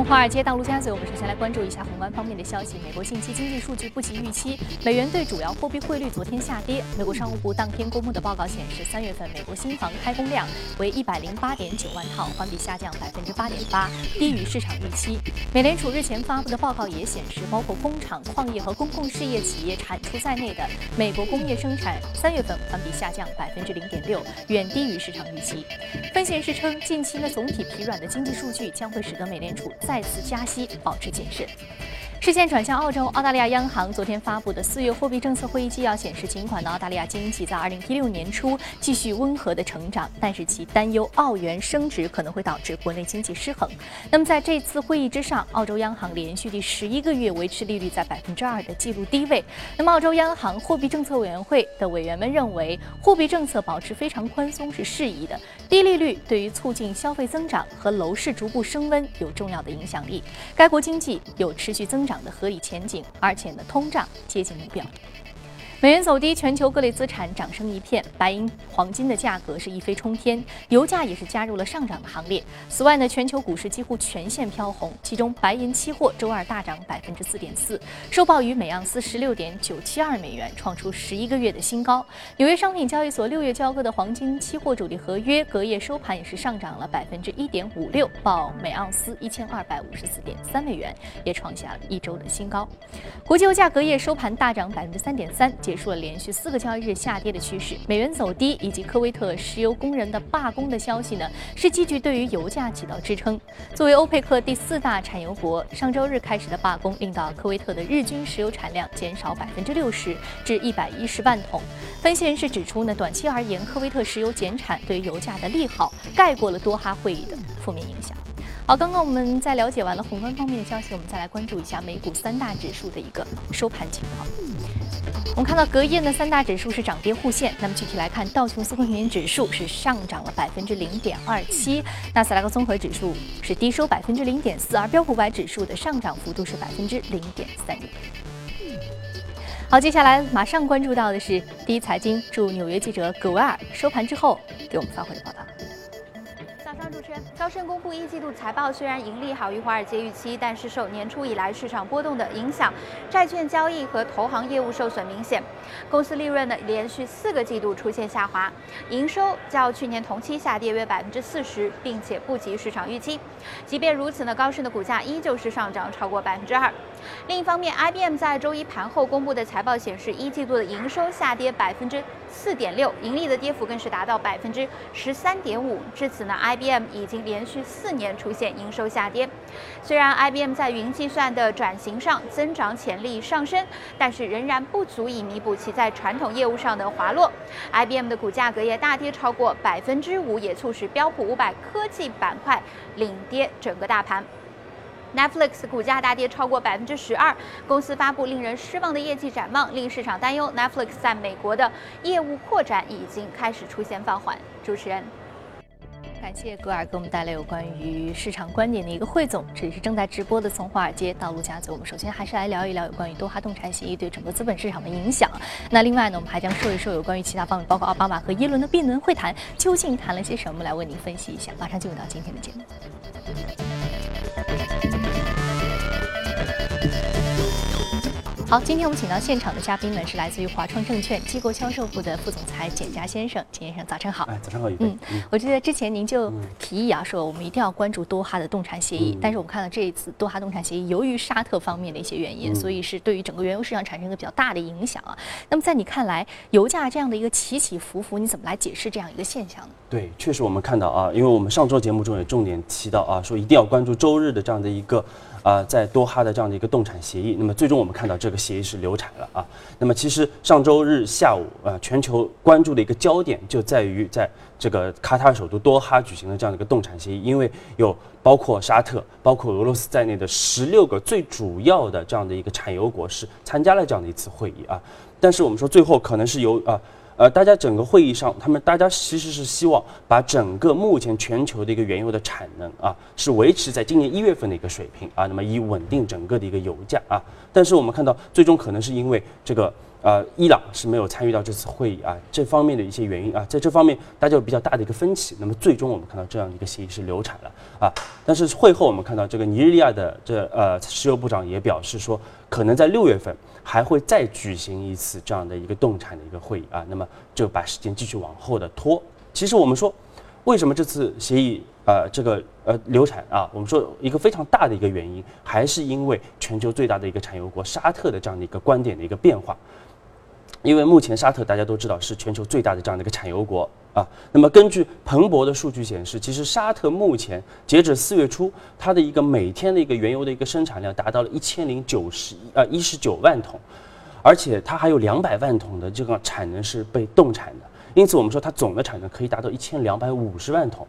从华尔街到陆家嘴，我们首先来关注一下宏观方面的消息。美国近期经济数据不及预期，美元对主要货币汇率昨天下跌。美国商务部当天公布的报告显示，三月份美国新房开工量为一百零八点九万套，环比下降百分之八点八，低于市场预期。美联储日前发布的报告也显示，包括工厂、矿业和公共事业企业产出在内的美国工业生产三月份环比下降百分之零点六，远低于市场预期。分析人士称，近期呢总体疲软的经济数据将会使得美联储。再次加息，保持谨慎。视线转向澳洲，澳大利亚央行昨天发布的四月货币政策会议纪要显示，尽管呢澳大利亚经济在二零一六年初继续温和的成长，但是其担忧澳元升值可能会导致国内经济失衡。那么在这次会议之上，澳洲央行连续第十一个月维持利率在百分之二的记录低位。那么澳洲央行货币政策委员会的委员们认为，货币政策保持非常宽松是适宜的，低利率对于促进消费增长和楼市逐步升温有重要的影响力。该国经济有持续增。涨的合理前景，而且呢，通胀接近目标。美元走低，全球各类资产涨升一片，白银、黄金的价格是一飞冲天，油价也是加入了上涨的行列。此外呢，全球股市几乎全线飘红，其中白银期货周二大涨百分之四点四，收报于每盎司十六点九七二美元，创出十一个月的新高。纽约商品交易所六月交割的黄金期货主力合约隔夜收盘也是上涨了百分之一点五六，报每盎司一千二百五十四点三美元，也创下了一周的新高。国际油价隔夜收盘大涨百分之三点三。结束了连续四个交易日下跌的趋势，美元走低以及科威特石油工人的罢工的消息呢，是继续对于油价起到支撑。作为欧佩克第四大产油国，上周日开始的罢工令到科威特的日均石油产量减少百分之六十，至一百一十万桶。分析人士指出呢，短期而言，科威特石油减产对油价的利好盖过了多哈会议的负面影响。好，刚刚我们在了解完了宏观方面的消息，我们再来关注一下美股三大指数的一个收盘情况。我们看到隔夜呢，三大指数是涨跌互现。那么具体来看，道琼斯工业指数是上涨了百分之零点二七，纳斯达克综合指数是低收百分之零点四，而标普五百指数的上涨幅度是百分之零点三一。好，接下来马上关注到的是第一财经驻纽约记者葛维尔收盘之后给我们发回的报道。主持人高盛公布一季度财报，虽然盈利好于华尔街预期，但是受年初以来市场波动的影响，债券交易和投行业务受损明显。公司利润呢连续四个季度出现下滑，营收较去年同期下跌约百分之四十，并且不及市场预期。即便如此呢，高盛的股价依旧是上涨超过百分之二。另一方面，IBM 在周一盘后公布的财报显示，一季度的营收下跌百分之四点六，盈利的跌幅更是达到百分之十三点五。至此呢，IBM 已经连续四年出现营收下跌。虽然 IBM 在云计算的转型上增长潜力上升，但是仍然不足以弥补其在传统业务上的滑落。IBM 的股价隔夜大跌超过百分之五，也促使标普五百科技板块领跌整个大盘。Netflix 股价大跌超过百分之十二，公司发布令人失望的业绩展望，令市场担忧 Netflix 在美国的业务扩展已经开始出现放缓。主持人。感谢格尔给我们带来有关于市场观点的一个汇总。这里是正在直播的从华尔街到陆家嘴。我们首先还是来聊一聊有关于多哈动产协议对整个资本市场的影响。那另外呢，我们还将说一说有关于其他方面，包括奥巴马和耶伦的闭门会谈究竟谈了些什么，来为您分析一下。马上进入到今天的节目。好，今天我们请到现场的嘉宾们是来自于华创证券机构销售部的副总裁简佳先生，简先生早晨好。哎，早上好，嗯，我记得之前您就提议啊，说我们一定要关注多哈的动产协议，但是我们看到这一次多哈动产协议，由于沙特方面的一些原因，所以是对于整个原油市场产生一个比较大的影响啊。那么在你看来，油价这样的一个起起伏伏，你怎么来解释这样一个现象呢？对，确实我们看到啊，因为我们上周节目中也重点提到啊，说一定要关注周日的这样的一个。啊，在多哈的这样的一个动产协议，那么最终我们看到这个协议是流产了啊。那么其实上周日下午啊，全球关注的一个焦点就在于在这个卡塔尔首都多哈举行的这样的一个动产协议，因为有包括沙特、包括俄罗斯在内的十六个最主要的这样的一个产油国是参加了这样的一次会议啊。但是我们说最后可能是由啊。呃大家整个会议上，他们大家其实是希望把整个目前全球的一个原油的产能啊，是维持在今年一月份的一个水平啊，那么以稳定整个的一个油价啊。但是我们看到，最终可能是因为这个呃，伊朗是没有参与到这次会议啊，这方面的一些原因啊，在这方面大家有比较大的一个分歧。那么最终我们看到这样的一个协议是流产了啊。但是会后我们看到这个尼日利亚的这呃石油部长也表示说，可能在六月份还会再举行一次这样的一个动产的一个会议啊。那么就把时间继续往后的拖。其实我们说，为什么这次协议呃这个呃流产啊？我们说一个非常大的一个原因，还是因为全球最大的一个产油国沙特的这样的一个观点的一个变化。因为目前沙特大家都知道是全球最大的这样的一个产油国啊，那么根据彭博的数据显示，其实沙特目前截止四月初，它的一个每天的一个原油的一个生产量达到了一千零九十呃一十九万桶，而且它还有两百万桶的这个产能是被冻产的，因此我们说它总的产能可以达到一千两百五十万桶。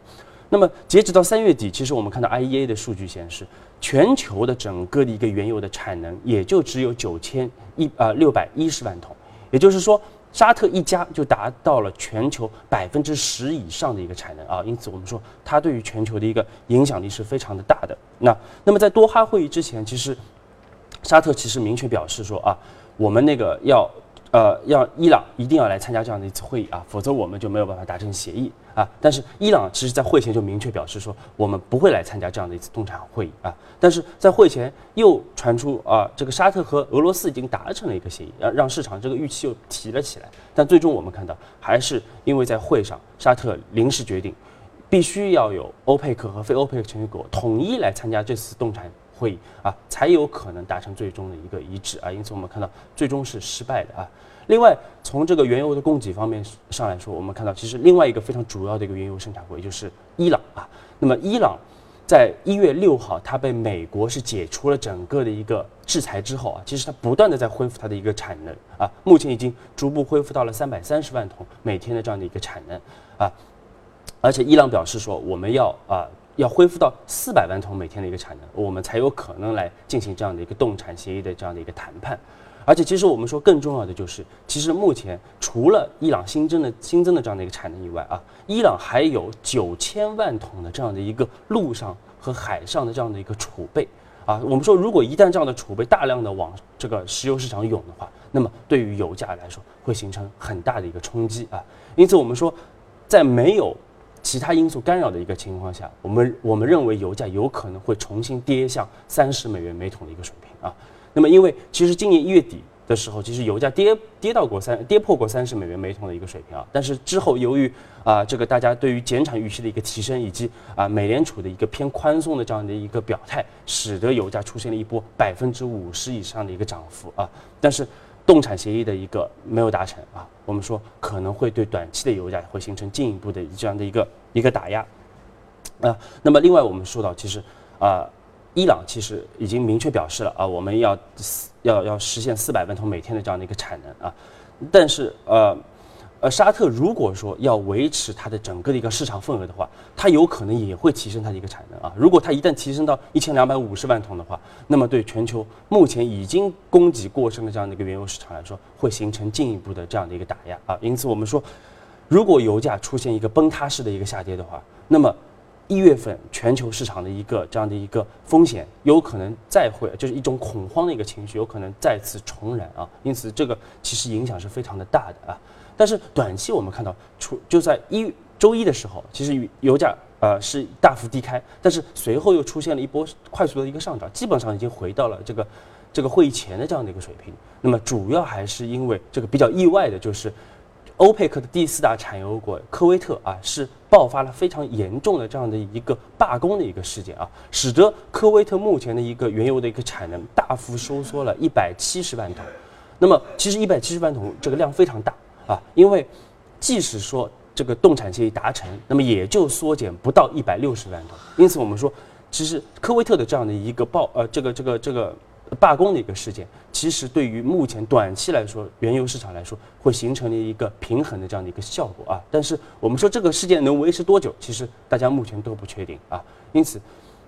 那么截止到三月底，其实我们看到 IEA 的数据显示，全球的整个的一个原油的产能也就只有九千一呃六百一十万桶。也就是说，沙特一家就达到了全球百分之十以上的一个产能啊，因此我们说它对于全球的一个影响力是非常的大的。那那么在多哈会议之前，其实沙特其实明确表示说啊，我们那个要。呃，要伊朗一定要来参加这样的一次会议啊，否则我们就没有办法达成协议啊。但是伊朗其实在会前就明确表示说，我们不会来参加这样的一次动产会议啊。但是在会前又传出啊，这个沙特和俄罗斯已经达成了一个协议，让让市场这个预期又提了起来。但最终我们看到，还是因为在会上，沙特临时决定，必须要有欧佩克和非欧佩克成员国统一来参加这次动产会议啊，才有可能达成最终的一个一致啊。因此我们看到最终是失败的啊。另外，从这个原油的供给方面上来说，我们看到其实另外一个非常主要的一个原油生产国，也就是伊朗啊。那么伊朗在一月六号，它被美国是解除了整个的一个制裁之后啊，其实它不断的在恢复它的一个产能啊，目前已经逐步恢复到了三百三十万桶每天的这样的一个产能啊。而且伊朗表示说，我们要啊要恢复到四百万桶每天的一个产能，我们才有可能来进行这样的一个动产协议的这样的一个谈判。而且，其实我们说更重要的就是，其实目前除了伊朗新增的新增的这样的一个产能以外啊，伊朗还有九千万桶的这样的一个陆上和海上的这样的一个储备啊。我们说，如果一旦这样的储备大量的往这个石油市场涌的话，那么对于油价来说会形成很大的一个冲击啊。因此，我们说，在没有其他因素干扰的一个情况下，我们我们认为油价有可能会重新跌向三十美元每桶的一个水平啊。那么，因为其实今年一月底的时候，其实油价跌跌到过三跌破过三十美元每桶的一个水平啊。但是之后由于啊这个大家对于减产预期的一个提升，以及啊美联储的一个偏宽松的这样的一个表态，使得油价出现了一波百分之五十以上的一个涨幅啊。但是动产协议的一个没有达成啊，我们说可能会对短期的油价会形成进一步的这样的一个一个打压啊。那么另外我们说到，其实啊。伊朗其实已经明确表示了啊，我们要要要实现四百万桶每天的这样的一个产能啊，但是呃呃，沙特如果说要维持它的整个的一个市场份额的话，它有可能也会提升它的一个产能啊。如果它一旦提升到一千两百五十万桶的话，那么对全球目前已经供给过剩的这样的一个原油市场来说，会形成进一步的这样的一个打压啊。因此我们说，如果油价出现一个崩塌式的一个下跌的话，那么。一月份全球市场的一个这样的一个风险，有可能再会就是一种恐慌的一个情绪，有可能再次重燃啊。因此，这个其实影响是非常的大的啊。但是短期我们看到，出就在一周一的时候，其实油价呃是大幅低开，但是随后又出现了一波快速的一个上涨，基本上已经回到了这个这个会议前的这样的一个水平。那么主要还是因为这个比较意外的就是。欧佩克的第四大产油国科威特啊，是爆发了非常严重的这样的一个罢工的一个事件啊，使得科威特目前的一个原油的一个产能大幅收缩了一百七十万桶。那么，其实一百七十万桶这个量非常大啊，因为即使说这个动产协议达成，那么也就缩减不到一百六十万桶。因此，我们说，其实科威特的这样的一个报呃，这个这个这个。罢工的一个事件，其实对于目前短期来说，原油市场来说，会形成了一个平衡的这样的一个效果啊。但是我们说这个事件能维持多久，其实大家目前都不确定啊。因此，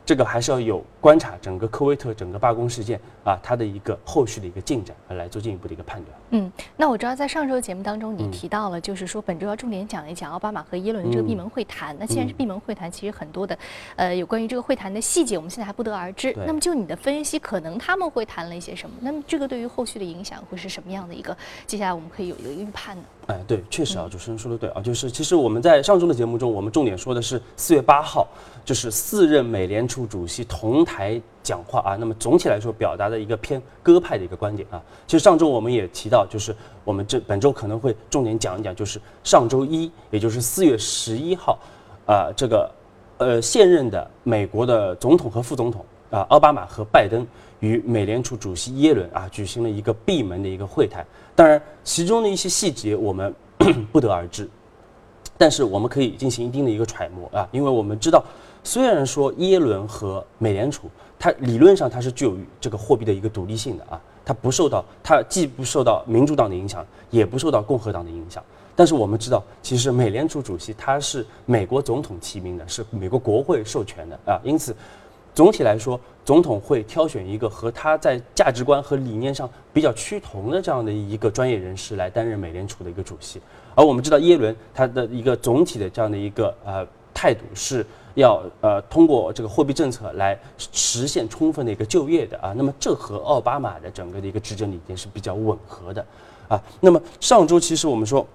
这个还是要有观察整个科威特整个罢工事件啊，它的一个后续的一个进展，来做进一步的一个判断。嗯，那我知道在上周节目当中你提到了，就是说本周要重点讲一讲奥巴马和耶伦这个闭门会谈。那既然是闭门会谈，其实很多的呃有关于这个会谈的细节，我们现在还不得而知。那么就你的分析，可能他们会谈了一些什么？那么这个对于后续的影响会是什么样的一个？接下来我们可以有一个预判呢？哎，对，确实啊，主持人说的对啊，就是其实我们在上周的节目中，我们重点说的是四月八号，就是四任美联储主席同台讲话啊。那么总体来说，表达的一个偏鸽派的一个观点啊。其实上周我们也提到，就是我们这本周可能会重点讲一讲，就是上周一，也就是四月十一号，啊，这个呃现任的美国的总统和副总统啊，奥巴马和拜登与美联储主席耶伦啊举行了一个闭门的一个会谈。当然，其中的一些细节我们 不得而知，但是我们可以进行一定的一个揣摩啊，因为我们知道，虽然说耶伦和美联储，它理论上它是具有这个货币的一个独立性的啊，它不受到，它既不受到民主党的影响，也不受到共和党的影响。但是我们知道，其实美联储主席他是美国总统提名的，是美国国会授权的啊，因此。总体来说，总统会挑选一个和他在价值观和理念上比较趋同的这样的一个专业人士来担任美联储的一个主席。而我们知道耶伦他的一个总体的这样的一个呃态度是要呃通过这个货币政策来实现充分的一个就业的啊。那么这和奥巴马的整个的一个执政理念是比较吻合的啊。那么上周其实我们说，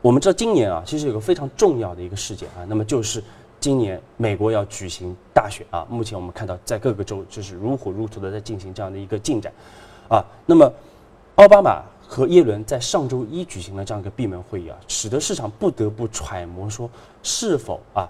我们知道今年啊其实有个非常重要的一个事件啊，那么就是。今年美国要举行大选啊，目前我们看到在各个州就是如火如荼的在进行这样的一个进展，啊，那么奥巴马和耶伦在上周一举行了这样一个闭门会议啊，使得市场不得不揣摩说是否啊。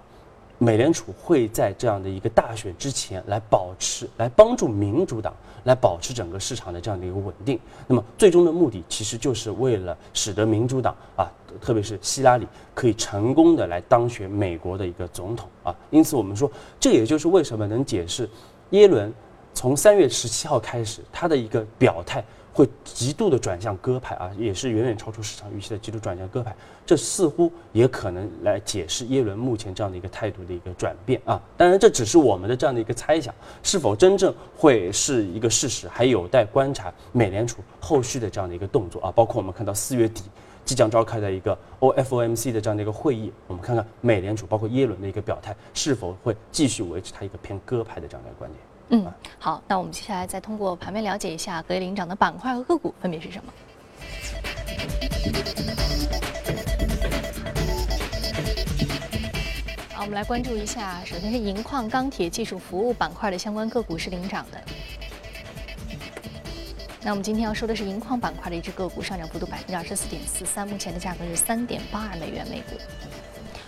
美联储会在这样的一个大选之前来保持，来帮助民主党来保持整个市场的这样的一个稳定。那么最终的目的其实就是为了使得民主党啊，特别是希拉里可以成功的来当选美国的一个总统啊。因此我们说，这也就是为什么能解释耶伦从三月十七号开始他的一个表态。会极度的转向鸽派啊，也是远远超出市场预期的极度转向鸽派，这似乎也可能来解释耶伦目前这样的一个态度的一个转变啊。当然，这只是我们的这样的一个猜想，是否真正会是一个事实，还有待观察美联储后续的这样的一个动作啊。包括我们看到四月底即将召开的一个 OFOMC 的这样的一个会议，我们看看美联储包括耶伦的一个表态，是否会继续维持它一个偏鸽派的这样的观点。嗯，好，那我们接下来再通过盘面了解一下隔夜领涨的板块和个股分别是什么。好，我们来关注一下，首先是银矿、钢铁、技术服务板块的相关个股是领涨的。那我们今天要说的是银矿板块的一只个股，上涨幅度百分之二十四点四三，目前的价格是三点八二美元每股。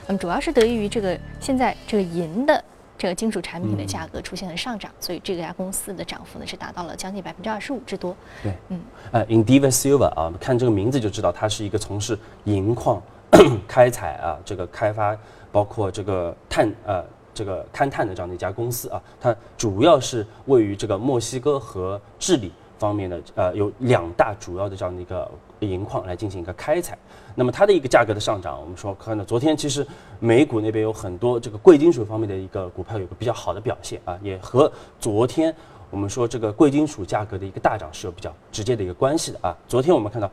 那么主要是得益于这个现在这个银的。这个金属产品的价格出现了上涨，所以这家公司的涨幅呢是达到了将近百分之二十五之多。对，嗯，呃，Indiva Silver 啊，看这个名字就知道它是一个从事银矿 开采啊，这个开发包括这个碳呃这个勘探的这样的一家公司啊，它主要是位于这个墨西哥和智利方面的呃有两大主要的这样的一个银矿来进行一个开采。那么它的一个价格的上涨，我们说看到昨天其实美股那边有很多这个贵金属方面的一个股票有个比较好的表现啊，也和昨天我们说这个贵金属价格的一个大涨是有比较直接的一个关系的啊。昨天我们看到，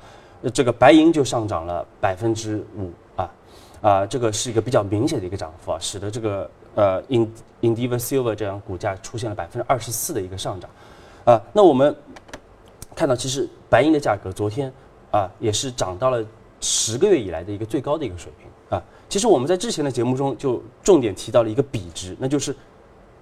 这个白银就上涨了百分之五啊啊，这个是一个比较明显的一个涨幅啊，使得这个呃 In Indiva Silver 这样股价出现了百分之二十四的一个上涨啊。那我们看到其实白银的价格昨天啊也是涨到了。十个月以来的一个最高的一个水平啊！其实我们在之前的节目中就重点提到了一个比值，那就是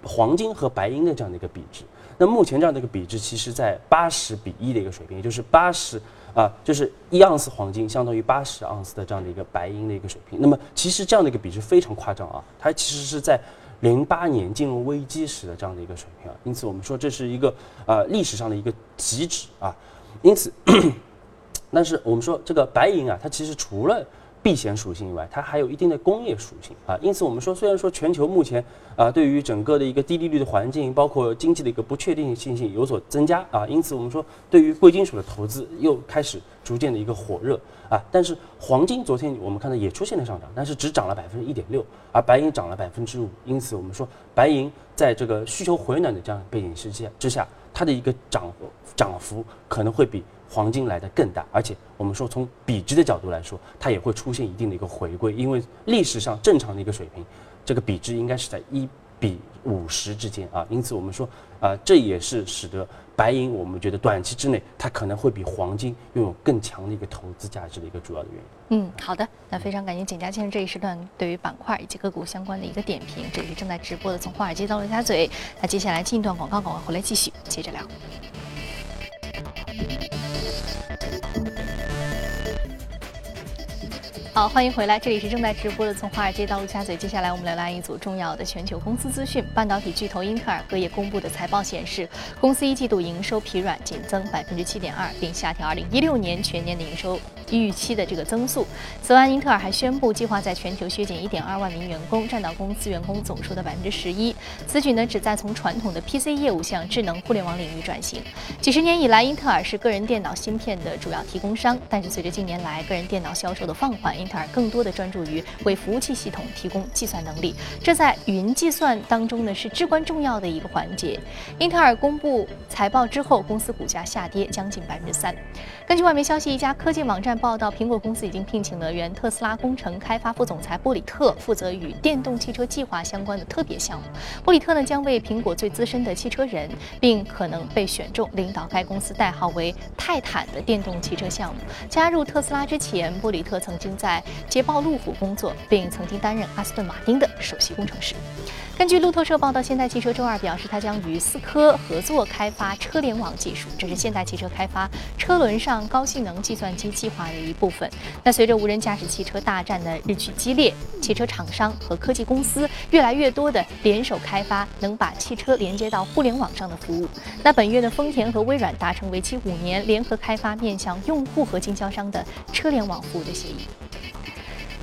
黄金和白银的这样的一个比值。那目前这样的一个比值，其实在八十比一的一个水平，也就是八十啊，就是一盎司黄金相当于八十盎司的这样的一个白银的一个水平。那么其实这样的一个比值非常夸张啊，它其实是在零八年金融危机时的这样的一个水平啊。因此我们说这是一个啊历史上的一个极值啊。因此。但是我们说这个白银啊，它其实除了避险属性以外，它还有一定的工业属性啊。因此，我们说，虽然说全球目前啊，对于整个的一个低利率的环境，包括经济的一个不确定性性有所增加啊，因此我们说，对于贵金属的投资又开始逐渐的一个火热啊。但是黄金昨天我们看到也出现了上涨，但是只涨了百分之一点六，而白银涨了百分之五。因此，我们说白银在这个需求回暖的这样背景之下之下，它的一个涨涨幅可能会比。黄金来的更大，而且我们说从比值的角度来说，它也会出现一定的一个回归，因为历史上正常的一个水平，这个比值应该是在一比五十之间啊，因此我们说啊，这也是使得白银我们觉得短期之内它可能会比黄金拥有更强的一个投资价值的一个主要的原因。嗯，好的，那非常感谢简家先生这一时段对于板块以及个股相关的一个点评，这里是正在直播的从华尔街到陆家嘴，那接下来进一段广告，广告回来继续接着聊。好，欢迎回来，这里是正在直播的从华尔街到陆家嘴。接下来我们来拉一组重要的全球公司资讯。半导体巨头英特尔隔夜公布的财报显示，公司一季度营收疲软，仅增百分之七点二，并下调二零一六年全年的营收预期的这个增速。此外，英特尔还宣布计划在全球削减一点二万名员工，占到公司员工总数的百分之十一。此举呢，旨在从传统的 PC 业务向智能互联网领域转型。几十年以来，英特尔是个人电脑芯片的主要提供商，但是随着近年来个人电脑销售的放缓，英特尔更多的专注于为服务器系统提供计算能力，这在云计算当中呢是至关重要的一个环节。英特尔公布财报之后，公司股价下跌将近百分之三。根据外媒消息，一家科技网站报道，苹果公司已经聘请了原特斯拉工程开发副总裁波里特，负责与电动汽车计划相关的特别项目。波里特呢将为苹果最资深的汽车人，并可能被选中领导该公司代号为泰坦的电动汽车项目。加入特斯拉之前，波里特曾经在捷豹路虎工作，并曾经担任阿斯顿马丁的首席工程师。根据路透社报道，现代汽车周二表示，它将与思科合作开发车联网技术，这是现代汽车开发车轮上高性能计算机计划的一部分。那随着无人驾驶汽车大战的日趋激烈，汽车厂商和科技公司越来越多的联手开发能把汽车连接到互联网上的服务。那本月的丰田和微软达成为期五年联合开发面向用户和经销商的车联网服务的协议。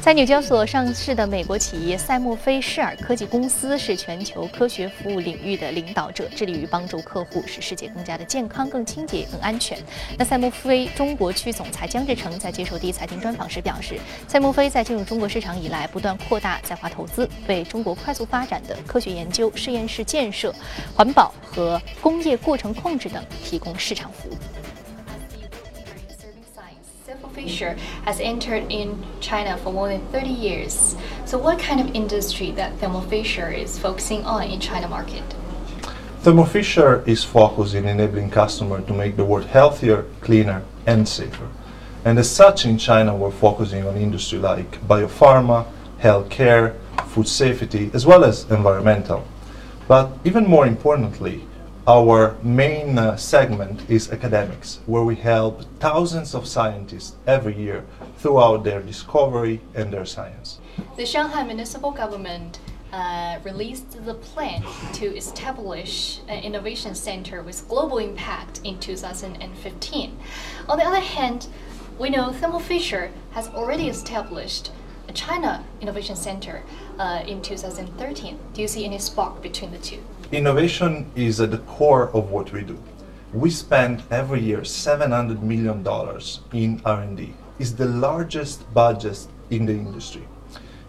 在纽交所上市的美国企业赛默菲施尔科技公司是全球科学服务领域的领导者，致力于帮助客户使世界更加的健康、更清洁、更安全。那赛默菲中国区总裁姜志成在接受第一财经专访时表示，赛默菲在进入中国市场以来，不断扩大在华投资，为中国快速发展的科学研究、实验室建设、环保和工业过程控制等提供市场服务。Fisher has entered in China for more than 30 years. So what kind of industry that Thermo Fisher is focusing on in China market? Thermo Fisher is focused in enabling customers to make the world healthier, cleaner, and safer. And as such, in China, we're focusing on industry like biopharma, healthcare, food safety, as well as environmental. But even more importantly, our main uh, segment is academics, where we help thousands of scientists every year throughout their discovery and their science. The Shanghai municipal government uh, released the plan to establish an innovation center with global impact in 2015. On the other hand, we know Thermo Fisher has already established a China Innovation Center uh, in 2013. Do you see any spark between the two? Innovation is at the core of what we do. We spend every year $700 million in R&D. It's the largest budget in the industry.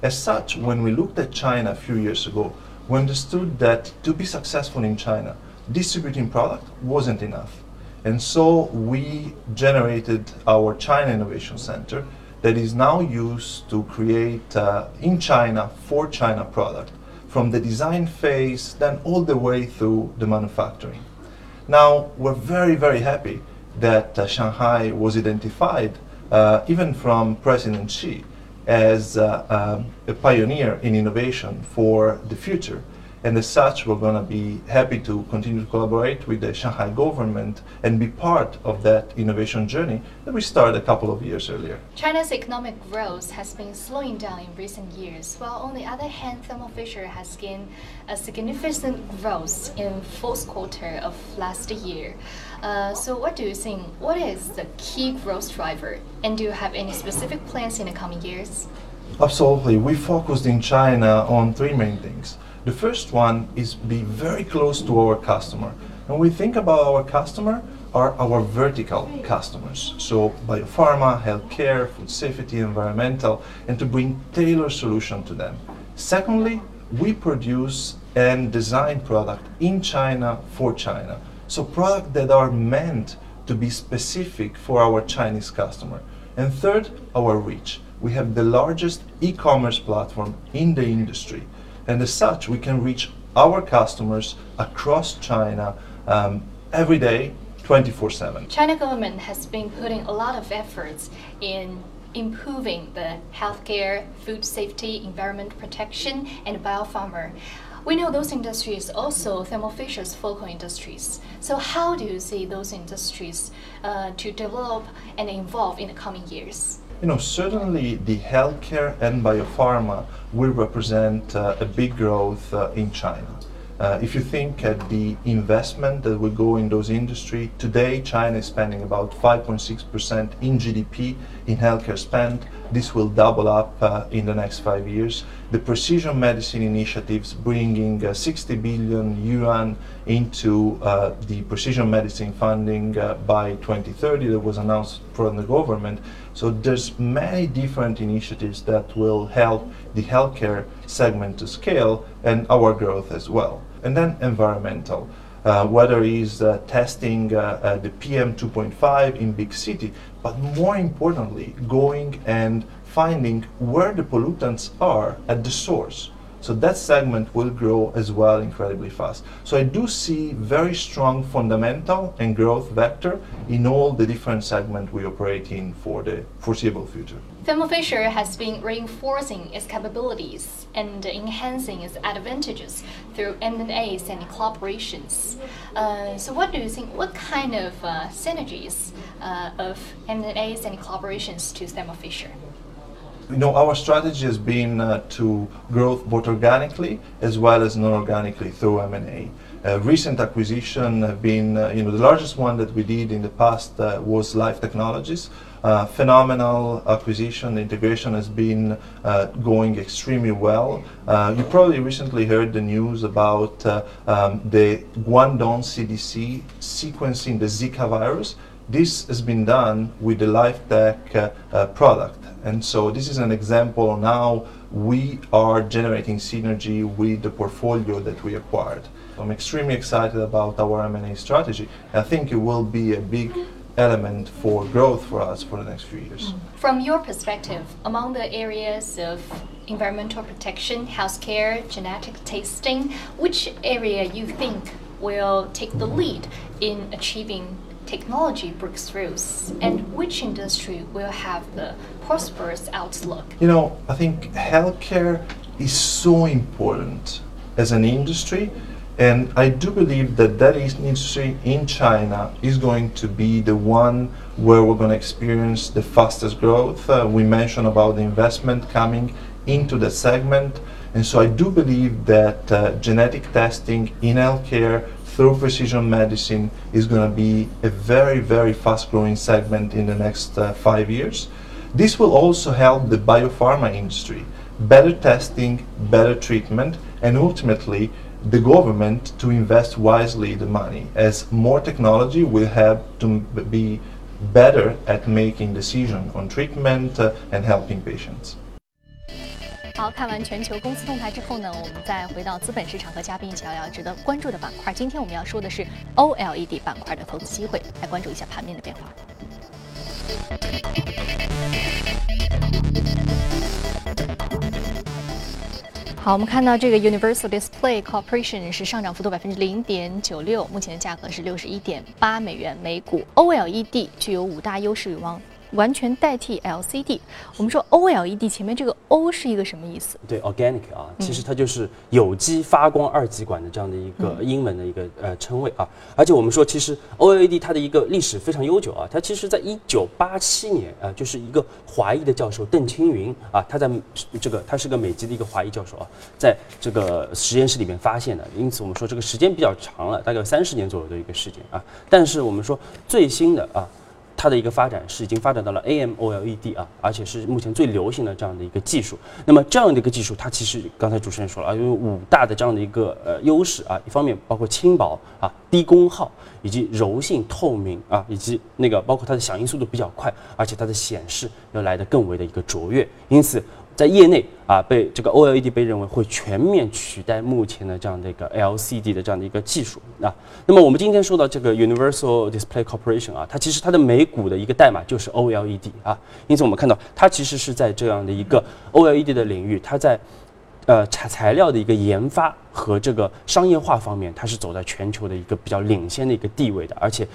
As such, when we looked at China a few years ago, we understood that to be successful in China, distributing product wasn't enough. And so we generated our China Innovation Center that is now used to create uh, in China for China product from the design phase then all the way through the manufacturing. Now we're very very happy that uh, Shanghai was identified uh, even from President Xi as uh, um, a pioneer in innovation for the future. And as such, we're going to be happy to continue to collaborate with the Shanghai government and be part of that innovation journey that we started a couple of years earlier. China's economic growth has been slowing down in recent years, while on the other hand, Thermo Fisher has gained a significant growth in fourth quarter of last year. Uh, so what do you think? What is the key growth driver? And do you have any specific plans in the coming years? Absolutely. We focused in China on three main things. The first one is be very close to our customer. When we think about our customer, are our vertical customers. So biopharma, healthcare, food safety, environmental, and to bring tailored solution to them. Secondly, we produce and design product in China for China. So product that are meant to be specific for our Chinese customer. And third, our reach. We have the largest e-commerce platform in the industry. And as such, we can reach our customers across China um, every day, 24/7. China government has been putting a lot of efforts in improving the healthcare, food safety, environment protection, and biopharma. We know those industries also Thermo Fisher's focal industries. So how do you see those industries uh, to develop and evolve in the coming years? You know, certainly the healthcare and biopharma will represent uh, a big growth uh, in China. Uh, if you think at the investment that will go in those industry, today China is spending about 5.6% in GDP in healthcare spend. This will double up uh, in the next five years. The precision medicine initiatives bringing uh, 60 billion yuan into uh, the precision medicine funding uh, by 2030 that was announced from the government. So there's many different initiatives that will help the healthcare segment to scale and our growth as well. And then environmental. Uh, whether it's uh, testing uh, uh the PM 2.5 in big city, but more importantly, going and finding where the pollutants are at the source. So that segment will grow as well incredibly fast. So I do see very strong fundamental and growth vector in all the different segments we operate in for the foreseeable future. Thermo Fisher has been reinforcing its capabilities and enhancing its advantages through M&As and collaborations. Uh, so what do you think, what kind of uh, synergies uh, of M&As and collaborations to Thermo Fisher? You know, our strategy has been uh, to grow both organically as well as non-organically through M&A. Uh, recent acquisition have been, uh, you know, the largest one that we did in the past uh, was Life Technologies. Uh, phenomenal acquisition, integration has been uh, going extremely well. you probably recently heard the news about um, the Guangdong CDC sequencing the Zika virus. This has been done with the LifeTech uh, uh, product. And so this is an example now we are generating synergy with the portfolio that we acquired. I'm extremely excited about our M&A strategy. I think it will be a big element for growth for us for the next few years. Mm. From your perspective, among the areas of environmental protection, healthcare, genetic testing, which area you think will take the lead in achieving technology breakthroughs and which industry will have the prosperous outlook? You know, I think healthcare is so important as an industry and I do believe that that industry in China is going to be the one where we're going to experience the fastest growth. Uh, we mentioned about the investment coming into the segment. And so I do believe that uh, genetic testing in healthcare through precision medicine is going to be a very, very fast growing segment in the next uh, five years. This will also help the biopharma industry. Better testing, better treatment, and ultimately the government to invest wisely the money as more technology will have to be better at making decisions on treatment uh, and helping patients. 好看完全球公司动态之后呢，我们再回到资本市场和嘉宾一起聊聊值得关注的板块。今天我们要说的是 OLED 板块的投资机会，来关注一下盘面的变化。好，我们看到这个 Universal Display Corporation 是上涨幅度百分之零点九六，目前的价格是六十一点八美元每股。OLED 具有五大优势与望。完全代替 LCD。我们说 OLED 前面这个 O 是一个什么意思？对，organic 啊，其实它就是有机发光二极管的这样的一个英文的一个呃称谓啊。而且我们说，其实 OLED 它的一个历史非常悠久啊，它其实在一九八七年啊，就是一个华裔的教授邓青云啊，他在这个他是个美籍的一个华裔教授啊，在这个实验室里面发现的。因此我们说这个时间比较长了，大概有三十年左右的一个时间啊。但是我们说最新的啊。它的一个发展是已经发展到了 AMOLED 啊，而且是目前最流行的这样的一个技术。那么这样的一个技术，它其实刚才主持人说了啊，有五大的这样的一个呃优势啊，一方面包括轻薄啊、低功耗，以及柔性透明啊，以及那个包括它的响应速度比较快，而且它的显示要来的更为的一个卓越，因此。在业内啊，被这个 OLED 被认为会全面取代目前的这样的一个 LCD 的这样的一个技术啊。那么我们今天说到这个 Universal Display Corporation 啊，它其实它的美股的一个代码就是 OLED 啊。因此我们看到它其实是在这样的一个 OLED 的领域，它在呃材材料的一个研发和这个商业化方面，它是走在全球的一个比较领先的一个地位的，而且。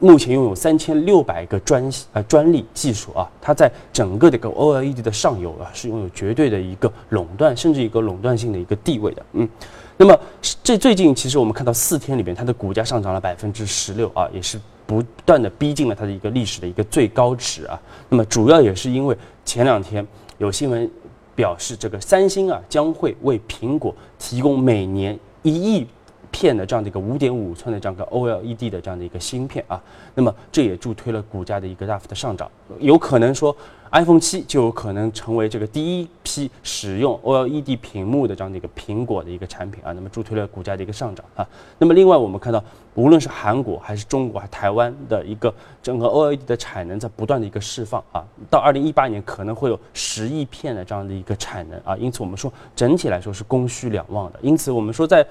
目前拥有三千六百个专呃专利技术啊，它在整个这个 OLED 的上游啊是拥有绝对的一个垄断，甚至一个垄断性的一个地位的。嗯，那么这最近其实我们看到四天里边它的股价上涨了百分之十六啊，也是不断的逼近了它的一个历史的一个最高值啊。那么主要也是因为前两天有新闻表示，这个三星啊将会为苹果提供每年一亿。片的这样的一个五点五寸的这样个 OLED 的这样的一个芯片啊，那么这也助推了股价的一个大幅的上涨，有可能说 iPhone 七就有可能成为这个第一批使用 OLED 屏幕的这样的一个苹果的一个产品啊，那么助推了股价的一个上涨啊。那么另外我们看到，无论是韩国还是中国还台湾的一个整个 OLED 的产能在不断的一个释放啊，到二零一八年可能会有十亿片的这样的一个产能啊，因此我们说整体来说是供需两旺的，因此我们说在。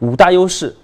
五大优势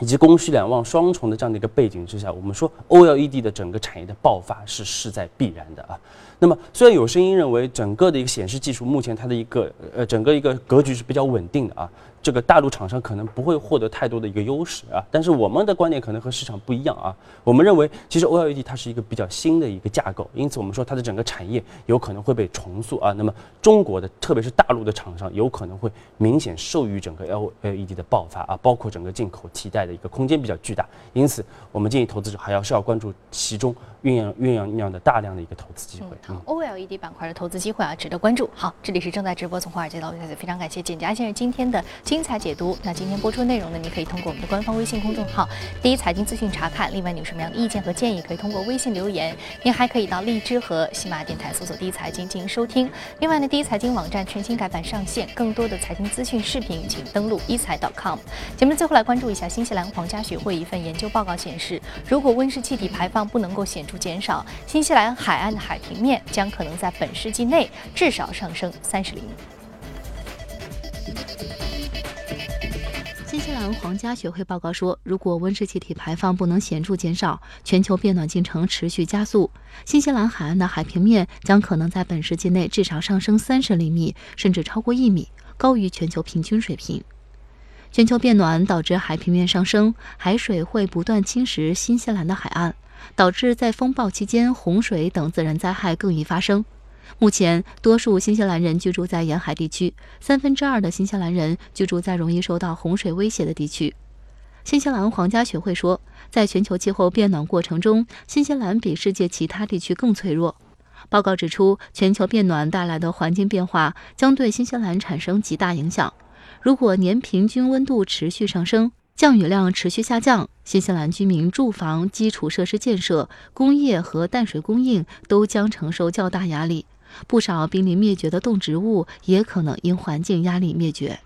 以及供需两旺双重的这样的一个背景之下，我们说 OLED 的整个产业的爆发是势在必然的啊。那么虽然有声音认为整个的一个显示技术目前它的一个呃整个一个格局是比较稳定的啊。这个大陆厂商可能不会获得太多的一个优势啊，但是我们的观点可能和市场不一样啊。我们认为，其实 OLED 它是一个比较新的一个架构，因此我们说它的整个产业有可能会被重塑啊。那么中国的，特别是大陆的厂商，有可能会明显受益于整个 OLED 的爆发啊，包括整个进口替代的一个空间比较巨大。因此，我们建议投资者还要是要关注其中酝酿酝酿酿的大量的一个投资机会。，OLED 板块的投资机会啊，值得关注。好，这里是正在直播从华尔街到陆家嘴，非常感谢简佳先生今天的。精彩解读。那今天播出内容呢？你可以通过我们的官方微信公众号“第一财经资讯”查看。另外，你有什么样的意见和建议，可以通过微信留言。您还可以到荔枝和喜马电台搜索“第一财经”进行收听。另外呢，第一财经网站全新改版上线，更多的财经资讯视频，请登录一财 .com。节目最后来关注一下新西兰皇家学会一份研究报告显示，如果温室气体排放不能够显著减少，新西兰海岸的海平面将可能在本世纪内至少上升三十厘米。新西兰皇家学会报告说，如果温室气体排放不能显著减少，全球变暖进程持续加速，新西兰海岸的海平面将可能在本世纪内至少上升三十厘米，甚至超过一米，高于全球平均水平。全球变暖导致海平面上升，海水会不断侵蚀新西兰的海岸，导致在风暴期间洪水等自然灾害更易发生。目前，多数新西兰人居住在沿海地区，三分之二的新西兰人居住在容易受到洪水威胁的地区。新西兰皇家学会说，在全球气候变暖过程中，新西兰比世界其他地区更脆弱。报告指出，全球变暖带来的环境变化将对新西兰产生极大影响。如果年平均温度持续上升，降雨量持续下降，新西兰居民住房、基础设施建设、工业和淡水供应都将承受较大压力。不少濒临灭绝的动植物也可能因环境压力灭绝。